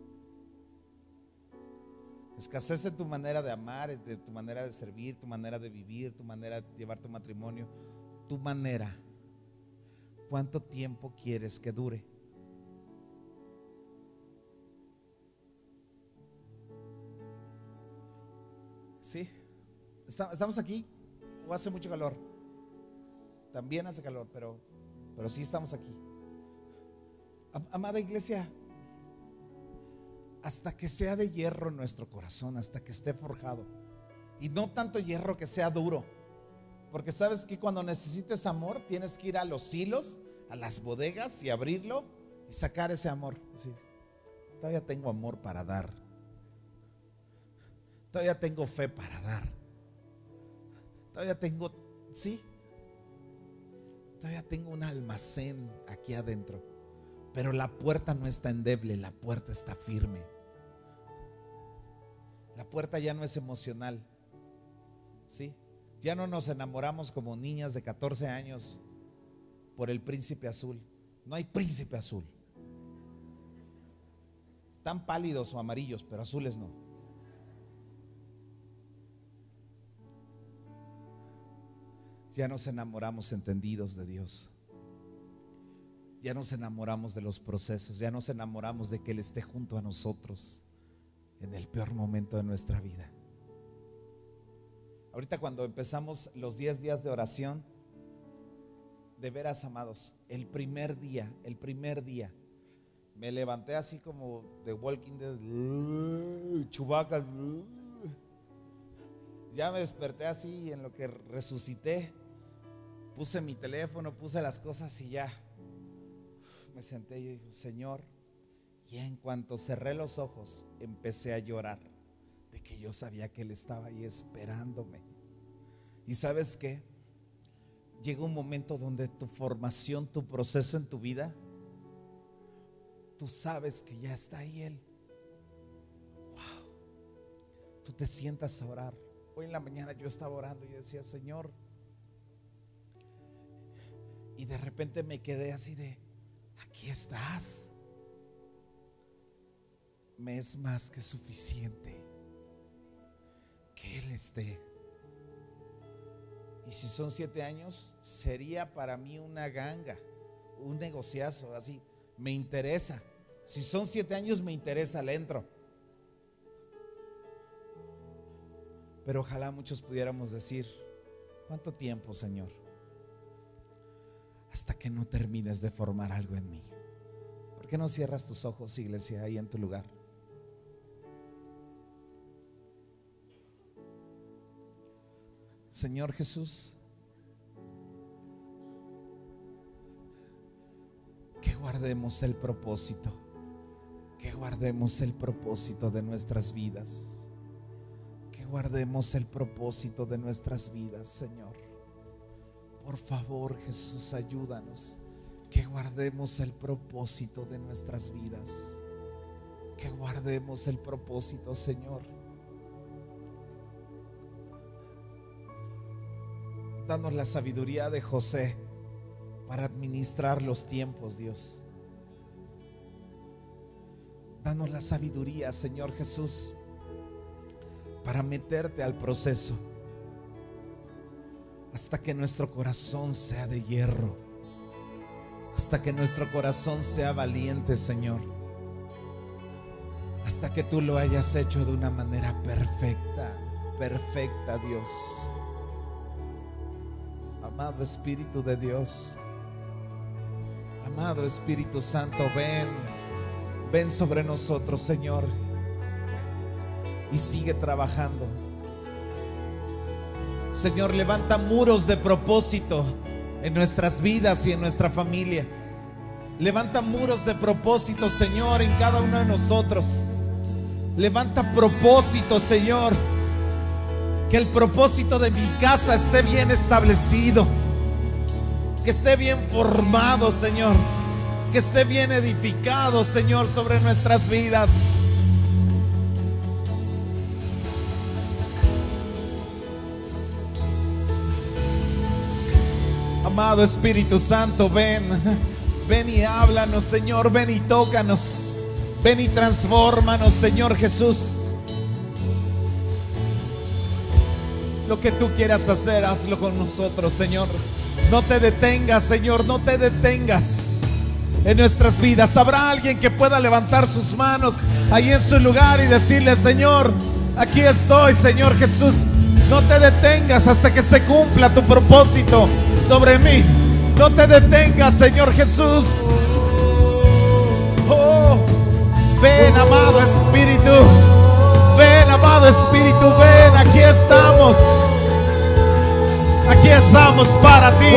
Escasez tu manera de amar, de tu manera de servir, tu manera de vivir, tu manera de llevar tu matrimonio, tu manera. ¿Cuánto tiempo quieres que dure? ¿Sí? ¿Estamos aquí? ¿O hace mucho calor? También hace calor, pero, pero sí estamos aquí. Amada iglesia, hasta que sea de hierro nuestro corazón, hasta que esté forjado. Y no tanto hierro que sea duro. Porque sabes que cuando necesites amor, tienes que ir a los hilos, a las bodegas y abrirlo y sacar ese amor. todavía tengo amor para dar. Todavía tengo fe para dar. Todavía tengo, sí. Todavía tengo un almacén aquí adentro. Pero la puerta no está endeble, la puerta está firme. La puerta ya no es emocional. ¿Sí? Ya no nos enamoramos como niñas de 14 años por el príncipe azul. No hay príncipe azul. Están pálidos o amarillos, pero azules no. Ya nos enamoramos entendidos de Dios. ya nos enamoramos de los procesos, ya nos enamoramos de que Él esté junto a nosotros en el peor momento de nuestra vida. Ahorita cuando empezamos los 10 días de oración, de veras amados, el primer día, el primer día, me levanté así como de Walking Dead, Chubaca, ya me desperté así en lo que resucité, puse mi teléfono, puse las cosas y ya me senté y dije, Señor, y en cuanto cerré los ojos, empecé a llorar de que yo sabía que Él estaba ahí esperándome. Y sabes qué? Llega un momento donde tu formación, tu proceso en tu vida, tú sabes que ya está ahí Él. Wow. Tú te sientas a orar. Hoy en la mañana yo estaba orando y decía, Señor. Y de repente me quedé así de, aquí estás me es más que suficiente que Él esté. Y si son siete años, sería para mí una ganga, un negociazo, así. Me interesa. Si son siete años, me interesa, le entro. Pero ojalá muchos pudiéramos decir, ¿cuánto tiempo, Señor? Hasta que no termines de formar algo en mí. ¿Por qué no cierras tus ojos, iglesia, ahí en tu lugar? Señor Jesús, que guardemos el propósito, que guardemos el propósito de nuestras vidas, que guardemos el propósito de nuestras vidas, Señor. Por favor, Jesús, ayúdanos, que guardemos el propósito de nuestras vidas, que guardemos el propósito, Señor Danos la sabiduría de José para administrar los tiempos, Dios. Danos la sabiduría, Señor Jesús, para meterte al proceso hasta que nuestro corazón sea de hierro, hasta que nuestro corazón sea valiente, Señor, hasta que tú lo hayas hecho de una manera perfecta, perfecta, Dios amado Espíritu de Dios. Amado Espíritu Santo, ven, ven sobre nosotros, Señor, y sigue trabajando. Señor, levanta muros de propósito en nuestras vidas y en nuestra familia. Levanta muros de propósito, Señor, en cada uno de nosotros. Levanta propósito, Señor que el propósito de mi casa esté bien establecido. Que esté bien formado, Señor. Que esté bien edificado, Señor, sobre nuestras vidas. Amado Espíritu Santo, ven. Ven y háblanos, Señor. Ven y tócanos. Ven y transfórmanos, Señor Jesús. Lo que tú quieras hacer, hazlo con nosotros, Señor. No te detengas, Señor, no te detengas en nuestras vidas. Habrá alguien que pueda levantar sus manos ahí en su lugar y decirle, Señor, aquí estoy, Señor Jesús. No te detengas hasta que se cumpla tu propósito sobre mí. No te detengas, Señor Jesús. Oh, ven, amado Espíritu. Espíritu, ven, aquí estamos. Aquí estamos para ti.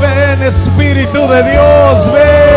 Ven Espíritu de Dios, ven.